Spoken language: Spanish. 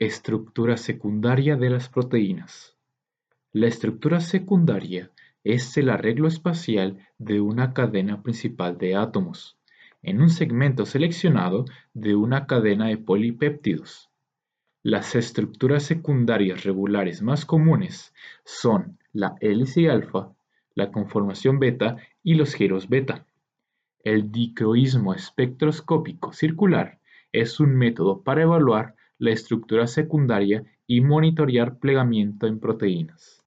Estructura secundaria de las proteínas. La estructura secundaria es el arreglo espacial de una cadena principal de átomos, en un segmento seleccionado de una cadena de polipéptidos. Las estructuras secundarias regulares más comunes son la hélice alfa, la conformación beta y los giros beta. El dicroísmo espectroscópico circular es un método para evaluar la estructura secundaria y monitorear plegamiento en proteínas.